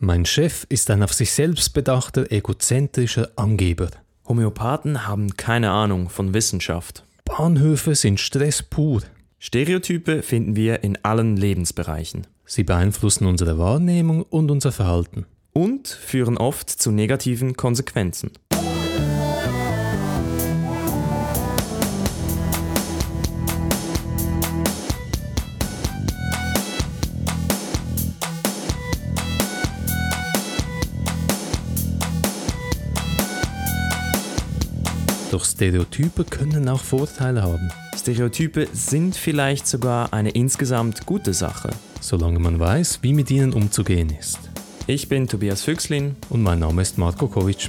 Mein Chef ist ein auf sich selbst bedachter, egozentrischer Angeber. Homöopathen haben keine Ahnung von Wissenschaft. Bahnhöfe sind Stress pur. Stereotype finden wir in allen Lebensbereichen. Sie beeinflussen unsere Wahrnehmung und unser Verhalten. Und führen oft zu negativen Konsequenzen. Doch Stereotype können auch Vorteile haben. Stereotype sind vielleicht sogar eine insgesamt gute Sache. Solange man weiß, wie mit ihnen umzugehen ist. Ich bin Tobias Füchslin und mein Name ist Marko Kovic.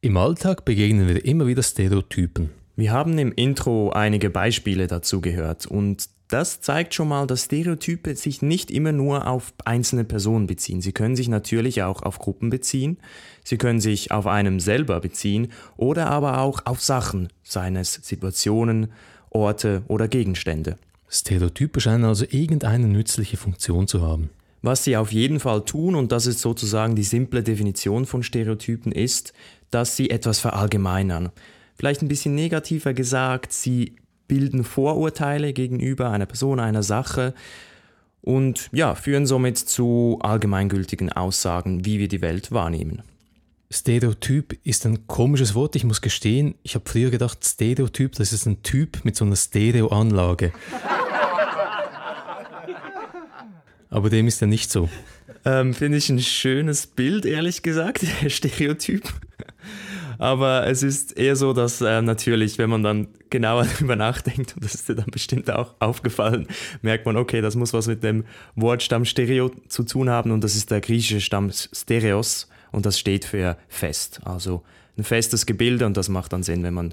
Im Alltag begegnen wir immer wieder Stereotypen. Wir haben im Intro einige Beispiele dazu gehört und das zeigt schon mal, dass Stereotype sich nicht immer nur auf einzelne Personen beziehen. Sie können sich natürlich auch auf Gruppen beziehen, sie können sich auf einem selber beziehen oder aber auch auf Sachen, seien es Situationen, Orte oder Gegenstände. Stereotype scheinen also irgendeine nützliche Funktion zu haben. Was sie auf jeden Fall tun, und das ist sozusagen die simple Definition von Stereotypen, ist, dass sie etwas verallgemeinern vielleicht ein bisschen negativer gesagt, sie bilden Vorurteile gegenüber einer Person, einer Sache und ja, führen somit zu allgemeingültigen Aussagen, wie wir die Welt wahrnehmen. Stereotyp ist ein komisches Wort. Ich muss gestehen, ich habe früher gedacht, Stereotyp, das ist ein Typ mit so einer Stereoanlage. Aber dem ist ja nicht so. Ähm, Finde ich ein schönes Bild, ehrlich gesagt, Stereotyp. Aber es ist eher so, dass äh, natürlich, wenn man dann genauer darüber nachdenkt, und das ist dir dann bestimmt auch aufgefallen, merkt man, okay, das muss was mit dem Wortstamm Stereo zu tun haben und das ist der griechische Stamm Stereos und das steht für fest. Also ein festes Gebilde und das macht dann Sinn, wenn man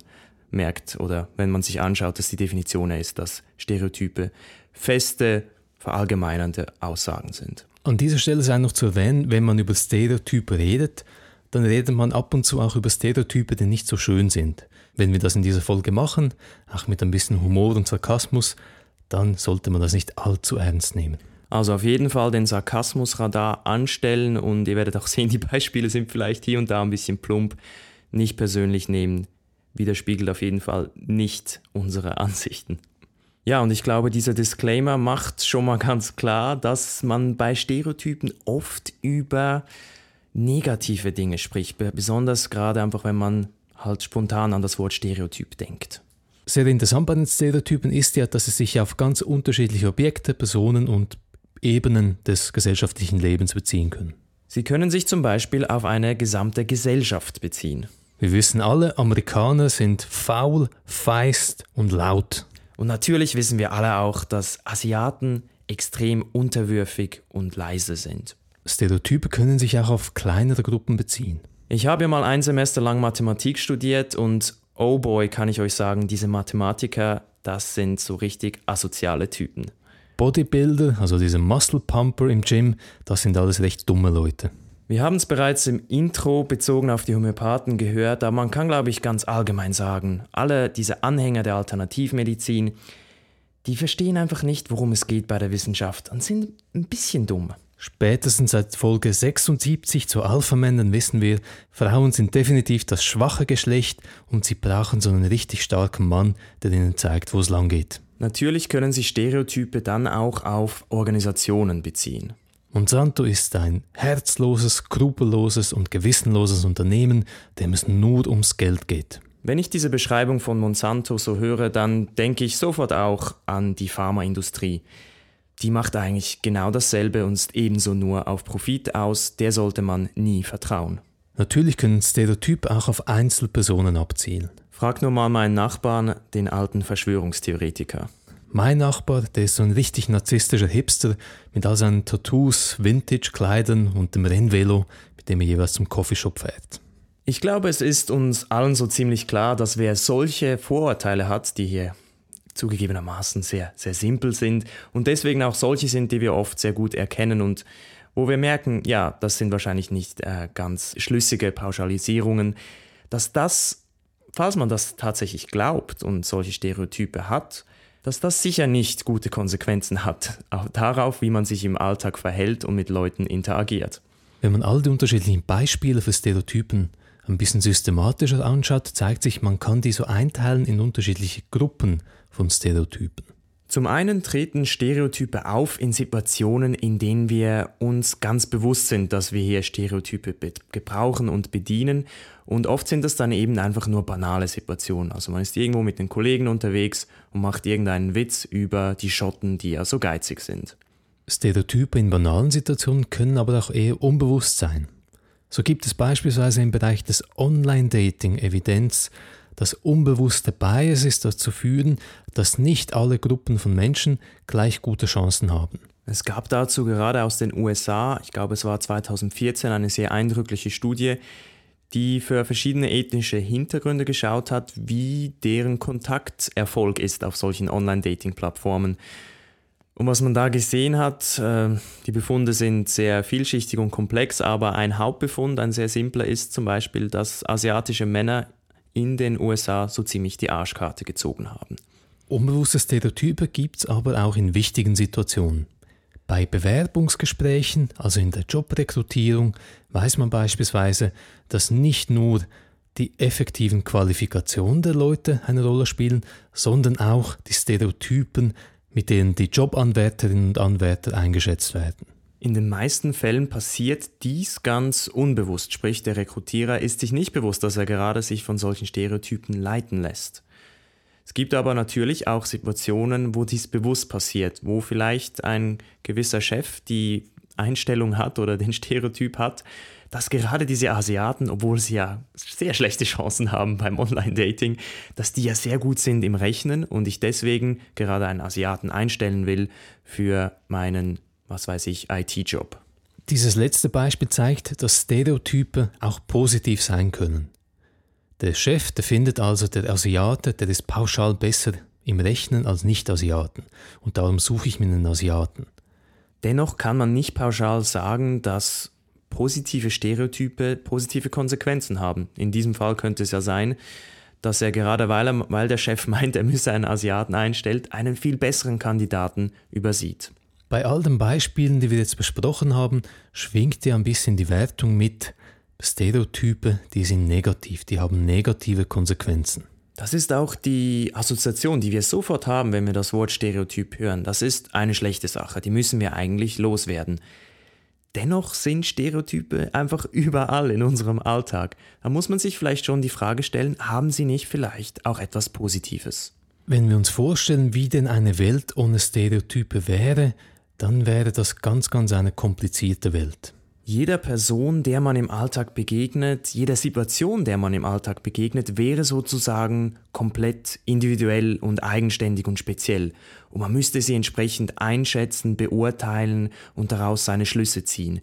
merkt oder wenn man sich anschaut, dass die Definition ist, dass Stereotype feste, verallgemeinernde Aussagen sind. An dieser Stelle sei noch zu erwähnen, wenn man über Stereotype redet, dann redet man ab und zu auch über Stereotype, die nicht so schön sind. Wenn wir das in dieser Folge machen, auch mit ein bisschen Humor und Sarkasmus, dann sollte man das nicht allzu ernst nehmen. Also auf jeden Fall den Sarkasmusradar anstellen und ihr werdet auch sehen, die Beispiele sind vielleicht hier und da ein bisschen plump. Nicht persönlich nehmen, widerspiegelt auf jeden Fall nicht unsere Ansichten. Ja, und ich glaube, dieser Disclaimer macht schon mal ganz klar, dass man bei Stereotypen oft über negative Dinge spricht, besonders gerade einfach, wenn man halt spontan an das Wort Stereotyp denkt. Sehr interessant bei den Stereotypen ist ja, dass sie sich auf ganz unterschiedliche Objekte, Personen und Ebenen des gesellschaftlichen Lebens beziehen können. Sie können sich zum Beispiel auf eine gesamte Gesellschaft beziehen. Wir wissen alle, Amerikaner sind faul, feist und laut. Und natürlich wissen wir alle auch, dass Asiaten extrem unterwürfig und leise sind. Stereotype können sich auch auf kleinere Gruppen beziehen. Ich habe ja mal ein Semester lang Mathematik studiert und oh boy, kann ich euch sagen, diese Mathematiker, das sind so richtig asoziale Typen. Bodybuilder, also diese Muscle Pumper im Gym, das sind alles recht dumme Leute. Wir haben es bereits im Intro bezogen auf die Homöopathen gehört, aber man kann, glaube ich, ganz allgemein sagen, alle diese Anhänger der Alternativmedizin, die verstehen einfach nicht, worum es geht bei der Wissenschaft und sind ein bisschen dumm. Spätestens seit Folge 76 zu Alpha-Männern wissen wir, Frauen sind definitiv das schwache Geschlecht und sie brauchen so einen richtig starken Mann, der ihnen zeigt, wo es lang geht. Natürlich können sich Stereotype dann auch auf Organisationen beziehen. Monsanto ist ein herzloses, skrupelloses und gewissenloses Unternehmen, dem es nur ums Geld geht. Wenn ich diese Beschreibung von Monsanto so höre, dann denke ich sofort auch an die Pharmaindustrie die macht eigentlich genau dasselbe und ist ebenso nur auf Profit aus, der sollte man nie vertrauen. Natürlich können Stereotype auch auf Einzelpersonen abzielen. Frag nur mal meinen Nachbarn, den alten Verschwörungstheoretiker. Mein Nachbar, der ist so ein richtig narzisstischer Hipster mit all seinen Tattoos, Vintage-Kleidern und dem Rennvelo, mit dem er jeweils zum Coffeeshop fährt. Ich glaube, es ist uns allen so ziemlich klar, dass wer solche Vorurteile hat, die hier zugegebenermaßen sehr, sehr simpel sind und deswegen auch solche sind, die wir oft sehr gut erkennen und wo wir merken, ja, das sind wahrscheinlich nicht äh, ganz schlüssige Pauschalisierungen. dass das, falls man das tatsächlich glaubt und solche Stereotype hat, dass das sicher nicht gute Konsequenzen hat, auch darauf, wie man sich im Alltag verhält und mit Leuten interagiert. Wenn man all die unterschiedlichen Beispiele für Stereotypen ein bisschen systematischer anschaut, zeigt sich, man kann die so einteilen in unterschiedliche Gruppen von Stereotypen. Zum einen treten Stereotype auf in Situationen, in denen wir uns ganz bewusst sind, dass wir hier Stereotype gebrauchen und bedienen. Und oft sind das dann eben einfach nur banale Situationen. Also man ist irgendwo mit den Kollegen unterwegs und macht irgendeinen Witz über die Schotten, die ja so geizig sind. Stereotype in banalen Situationen können aber auch eher unbewusst sein. So gibt es beispielsweise im Bereich des Online-Dating Evidenz, dass unbewusste Biases dazu führen, dass nicht alle Gruppen von Menschen gleich gute Chancen haben. Es gab dazu gerade aus den USA, ich glaube es war 2014, eine sehr eindrückliche Studie, die für verschiedene ethnische Hintergründe geschaut hat, wie deren Kontakterfolg ist auf solchen Online-Dating-Plattformen. Und was man da gesehen hat, äh, die Befunde sind sehr vielschichtig und komplex, aber ein Hauptbefund, ein sehr simpler, ist zum Beispiel, dass asiatische Männer in den USA so ziemlich die Arschkarte gezogen haben. Unbewusste Stereotype gibt es aber auch in wichtigen Situationen. Bei Bewerbungsgesprächen, also in der Jobrekrutierung, weiß man beispielsweise, dass nicht nur die effektiven Qualifikationen der Leute eine Rolle spielen, sondern auch die Stereotypen, mit denen die Jobanwärterinnen und Anwärter eingeschätzt werden. In den meisten Fällen passiert dies ganz unbewusst, sprich der Rekrutierer ist sich nicht bewusst, dass er gerade sich von solchen Stereotypen leiten lässt. Es gibt aber natürlich auch Situationen, wo dies bewusst passiert, wo vielleicht ein gewisser Chef die Einstellung hat oder den Stereotyp hat, dass gerade diese Asiaten, obwohl sie ja sehr schlechte Chancen haben beim Online-Dating, dass die ja sehr gut sind im Rechnen und ich deswegen gerade einen Asiaten einstellen will für meinen, was weiß ich, IT-Job. Dieses letzte Beispiel zeigt, dass Stereotype auch positiv sein können. Der Chef, der findet also, der Asiate, der ist pauschal besser im Rechnen als Nicht-Asiaten und darum suche ich mir einen Asiaten. Dennoch kann man nicht pauschal sagen, dass positive Stereotype positive Konsequenzen haben. In diesem Fall könnte es ja sein, dass er gerade weil, er, weil der Chef meint, er müsse einen Asiaten einstellt, einen viel besseren Kandidaten übersieht. Bei all den Beispielen, die wir jetzt besprochen haben, schwingt ja ein bisschen die Wertung mit, Stereotype, die sind negativ, die haben negative Konsequenzen. Das ist auch die Assoziation, die wir sofort haben, wenn wir das Wort Stereotyp hören. Das ist eine schlechte Sache, die müssen wir eigentlich loswerden. Dennoch sind Stereotype einfach überall in unserem Alltag. Da muss man sich vielleicht schon die Frage stellen, haben sie nicht vielleicht auch etwas Positives? Wenn wir uns vorstellen, wie denn eine Welt ohne Stereotype wäre, dann wäre das ganz, ganz eine komplizierte Welt. Jeder Person, der man im Alltag begegnet, jeder Situation, der man im Alltag begegnet, wäre sozusagen komplett individuell und eigenständig und speziell. Und man müsste sie entsprechend einschätzen, beurteilen und daraus seine Schlüsse ziehen.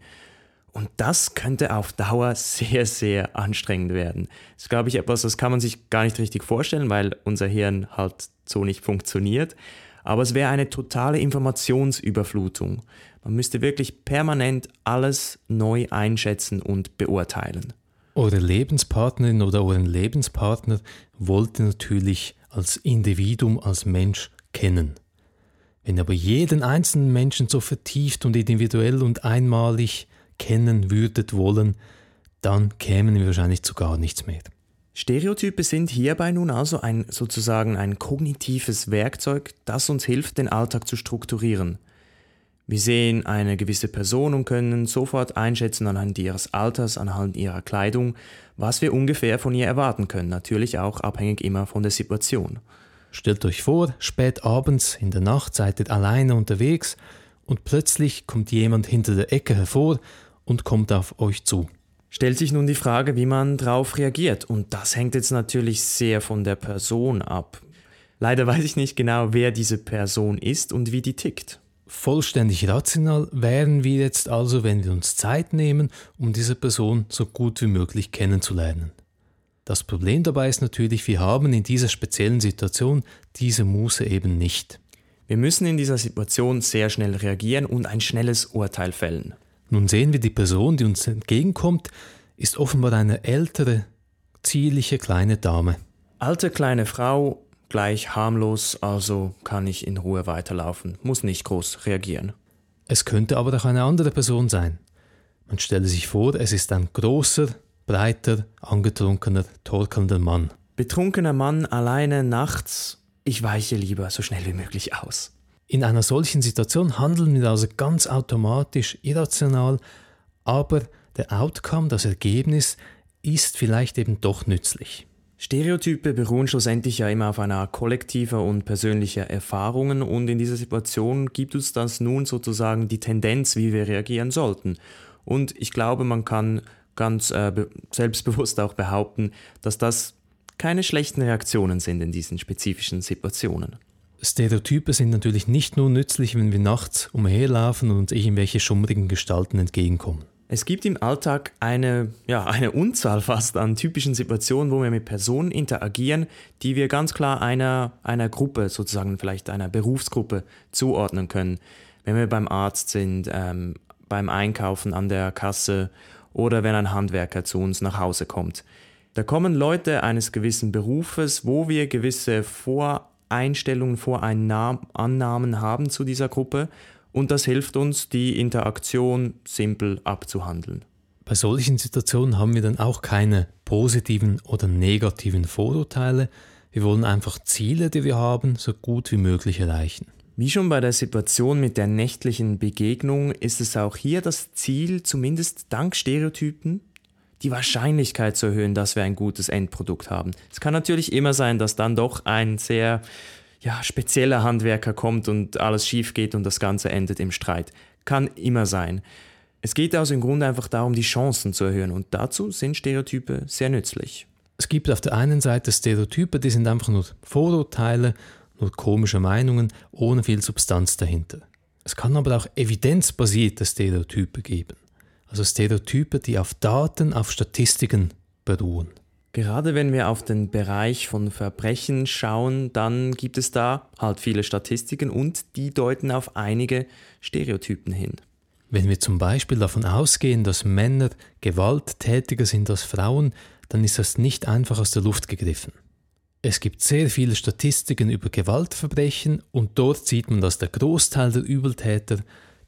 Und das könnte auf Dauer sehr, sehr anstrengend werden. Das ist, glaube ich, etwas, das kann man sich gar nicht richtig vorstellen, weil unser Hirn halt so nicht funktioniert. Aber es wäre eine totale Informationsüberflutung. Man müsste wirklich permanent alles neu einschätzen und beurteilen. Eure Lebenspartnerin oder euren Lebenspartner wollt ihr natürlich als Individuum, als Mensch kennen. Wenn ihr aber jeden einzelnen Menschen so vertieft und individuell und einmalig kennen würdet wollen, dann kämen wir wahrscheinlich zu gar nichts mehr. Stereotype sind hierbei nun also ein sozusagen ein kognitives Werkzeug, das uns hilft, den Alltag zu strukturieren. Wir sehen eine gewisse Person und können sofort einschätzen anhand ihres Alters, anhand ihrer Kleidung, was wir ungefähr von ihr erwarten können, natürlich auch abhängig immer von der Situation. Stellt euch vor, spät abends in der Nacht seid ihr alleine unterwegs und plötzlich kommt jemand hinter der Ecke hervor und kommt auf euch zu. Stellt sich nun die Frage, wie man darauf reagiert und das hängt jetzt natürlich sehr von der Person ab. Leider weiß ich nicht genau, wer diese Person ist und wie die tickt. Vollständig rational wären wir jetzt also, wenn wir uns Zeit nehmen, um diese Person so gut wie möglich kennenzulernen. Das Problem dabei ist natürlich, wir haben in dieser speziellen Situation diese Muße eben nicht. Wir müssen in dieser Situation sehr schnell reagieren und ein schnelles Urteil fällen. Nun sehen wir, die Person, die uns entgegenkommt, ist offenbar eine ältere zierliche kleine Dame. Alte kleine Frau, gleich harmlos, also kann ich in Ruhe weiterlaufen, muss nicht groß reagieren. Es könnte aber auch eine andere Person sein. Man stelle sich vor, es ist ein großer, breiter, angetrunkener, torkelnder Mann. Betrunkener Mann alleine nachts, ich weiche lieber so schnell wie möglich aus. In einer solchen Situation handeln wir also ganz automatisch, irrational, aber der Outcome, das Ergebnis, ist vielleicht eben doch nützlich. Stereotype beruhen schlussendlich ja immer auf einer kollektiver und persönlicher Erfahrungen und in dieser Situation gibt uns das nun sozusagen die Tendenz, wie wir reagieren sollten. Und ich glaube, man kann ganz äh, selbstbewusst auch behaupten, dass das keine schlechten Reaktionen sind in diesen spezifischen Situationen. Stereotype sind natürlich nicht nur nützlich, wenn wir nachts umherlaufen und irgendwelche schummrigen Gestalten entgegenkommen. Es gibt im Alltag eine, ja, eine Unzahl fast an typischen Situationen, wo wir mit Personen interagieren, die wir ganz klar einer, einer Gruppe, sozusagen vielleicht einer Berufsgruppe zuordnen können. Wenn wir beim Arzt sind, ähm, beim Einkaufen an der Kasse oder wenn ein Handwerker zu uns nach Hause kommt. Da kommen Leute eines gewissen Berufes, wo wir gewisse Voreinstellungen, Voreinnahmen haben zu dieser Gruppe und das hilft uns, die Interaktion simpel abzuhandeln. Bei solchen Situationen haben wir dann auch keine positiven oder negativen Vorurteile. Wir wollen einfach Ziele, die wir haben, so gut wie möglich erreichen. Wie schon bei der Situation mit der nächtlichen Begegnung ist es auch hier das Ziel, zumindest dank Stereotypen, die Wahrscheinlichkeit zu erhöhen, dass wir ein gutes Endprodukt haben. Es kann natürlich immer sein, dass dann doch ein sehr ja, spezieller Handwerker kommt und alles schief geht und das Ganze endet im Streit. Kann immer sein. Es geht also im Grunde einfach darum, die Chancen zu erhöhen und dazu sind Stereotype sehr nützlich. Es gibt auf der einen Seite Stereotype, die sind einfach nur Vorurteile, nur komische Meinungen ohne viel Substanz dahinter. Es kann aber auch evidenzbasierte Stereotype geben also Stereotype, die auf Daten, auf Statistiken beruhen. Gerade wenn wir auf den Bereich von Verbrechen schauen, dann gibt es da halt viele Statistiken und die deuten auf einige Stereotypen hin. Wenn wir zum Beispiel davon ausgehen, dass Männer gewalttätiger sind als Frauen, dann ist das nicht einfach aus der Luft gegriffen. Es gibt sehr viele Statistiken über Gewaltverbrechen und dort sieht man, dass der Großteil der Übeltäter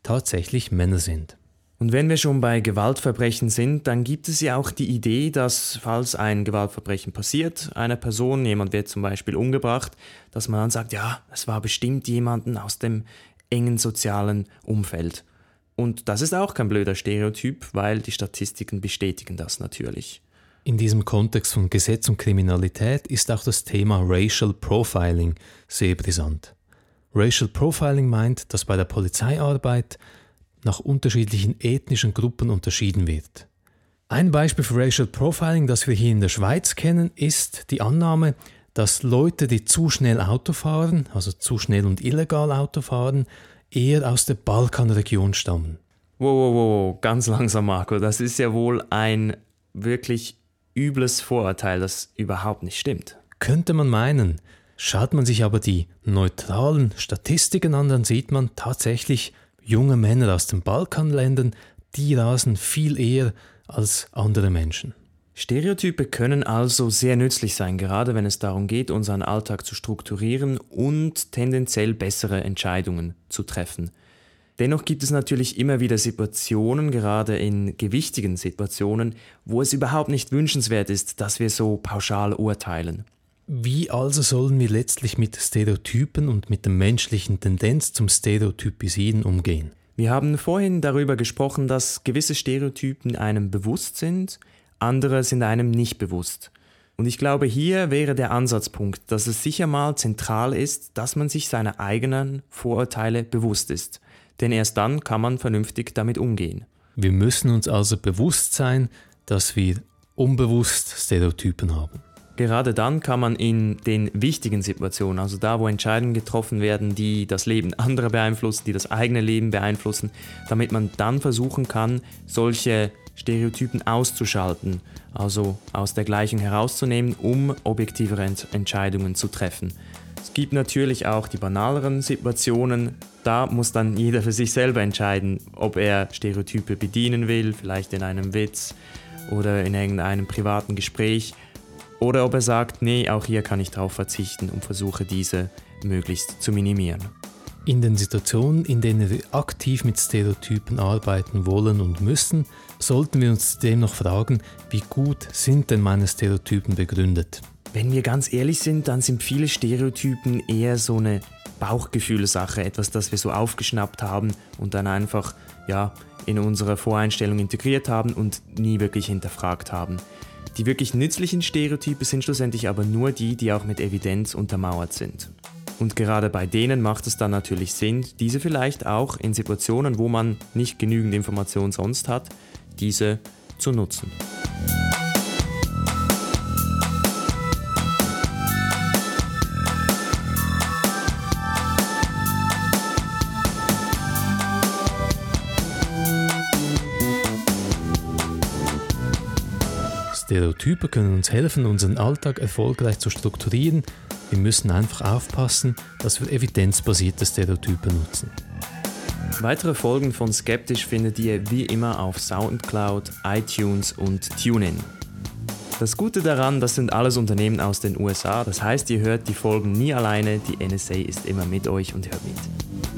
tatsächlich Männer sind. Und wenn wir schon bei Gewaltverbrechen sind, dann gibt es ja auch die Idee, dass falls ein Gewaltverbrechen passiert, einer Person, jemand wird zum Beispiel umgebracht, dass man dann sagt, ja, es war bestimmt jemanden aus dem engen sozialen Umfeld. Und das ist auch kein blöder Stereotyp, weil die Statistiken bestätigen das natürlich. In diesem Kontext von Gesetz und Kriminalität ist auch das Thema Racial Profiling sehr brisant. Racial Profiling meint, dass bei der Polizeiarbeit nach unterschiedlichen ethnischen Gruppen unterschieden wird. Ein Beispiel für Racial Profiling, das wir hier in der Schweiz kennen, ist die Annahme, dass Leute, die zu schnell Auto fahren, also zu schnell und illegal Auto fahren, eher aus der Balkanregion stammen. Wow, wow, wow, ganz langsam, Marco. Das ist ja wohl ein wirklich übles Vorurteil, das überhaupt nicht stimmt. Könnte man meinen. Schaut man sich aber die neutralen Statistiken an, dann sieht man tatsächlich, junge Männer aus den Balkanländern, die rasen viel eher als andere Menschen. Stereotype können also sehr nützlich sein, gerade wenn es darum geht, unseren Alltag zu strukturieren und tendenziell bessere Entscheidungen zu treffen. Dennoch gibt es natürlich immer wieder Situationen, gerade in gewichtigen Situationen, wo es überhaupt nicht wünschenswert ist, dass wir so pauschal urteilen. Wie also sollen wir letztlich mit Stereotypen und mit der menschlichen Tendenz zum Stereotypisieren umgehen? Wir haben vorhin darüber gesprochen, dass gewisse Stereotypen einem bewusst sind, andere sind einem nicht bewusst. Und ich glaube, hier wäre der Ansatzpunkt, dass es sicher mal zentral ist, dass man sich seiner eigenen Vorurteile bewusst ist. Denn erst dann kann man vernünftig damit umgehen. Wir müssen uns also bewusst sein, dass wir unbewusst Stereotypen haben. Gerade dann kann man in den wichtigen Situationen, also da, wo Entscheidungen getroffen werden, die das Leben anderer beeinflussen, die das eigene Leben beeinflussen, damit man dann versuchen kann, solche Stereotypen auszuschalten, also aus der Gleichung herauszunehmen, um objektivere Entscheidungen zu treffen. Es gibt natürlich auch die banaleren Situationen, da muss dann jeder für sich selber entscheiden, ob er Stereotype bedienen will, vielleicht in einem Witz oder in irgendeinem privaten Gespräch oder ob er sagt, nee, auch hier kann ich darauf verzichten und versuche diese möglichst zu minimieren. In den Situationen, in denen wir aktiv mit Stereotypen arbeiten wollen und müssen, sollten wir uns dennoch fragen, wie gut sind denn meine Stereotypen begründet? Wenn wir ganz ehrlich sind, dann sind viele Stereotypen eher so eine Bauchgefühlsache, etwas, das wir so aufgeschnappt haben und dann einfach ja, in unsere Voreinstellung integriert haben und nie wirklich hinterfragt haben. Die wirklich nützlichen Stereotype sind schlussendlich aber nur die, die auch mit Evidenz untermauert sind. Und gerade bei denen macht es dann natürlich Sinn, diese vielleicht auch in Situationen, wo man nicht genügend Information sonst hat, diese zu nutzen. Stereotype können uns helfen, unseren Alltag erfolgreich zu strukturieren wir müssen einfach aufpassen, dass wir evidenzbasierte Stereotype nutzen. Weitere Folgen von Skeptisch findet ihr wie immer auf Soundcloud, iTunes und TuneIn. Das Gute daran, das sind alles Unternehmen aus den USA, das heißt, ihr hört die Folgen nie alleine, die NSA ist immer mit euch und hört mit.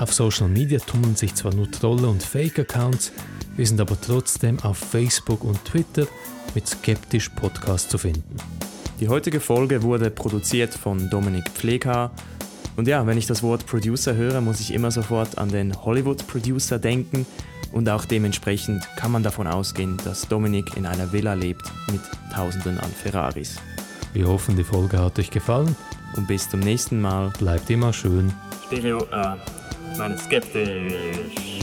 Auf Social Media tummeln sich zwar nur Trolle und Fake-Accounts, wir sind aber trotzdem auf Facebook und Twitter mit Skeptisch Podcast zu finden. Die heutige Folge wurde produziert von Dominik Pfleghaar. Und ja, wenn ich das Wort Producer höre, muss ich immer sofort an den Hollywood-Producer denken. Und auch dementsprechend kann man davon ausgehen, dass Dominik in einer Villa lebt mit Tausenden an Ferraris. Wir hoffen, die Folge hat euch gefallen. Und bis zum nächsten Mal. Bleibt immer schön. Stereo. Äh, meine skeptisch.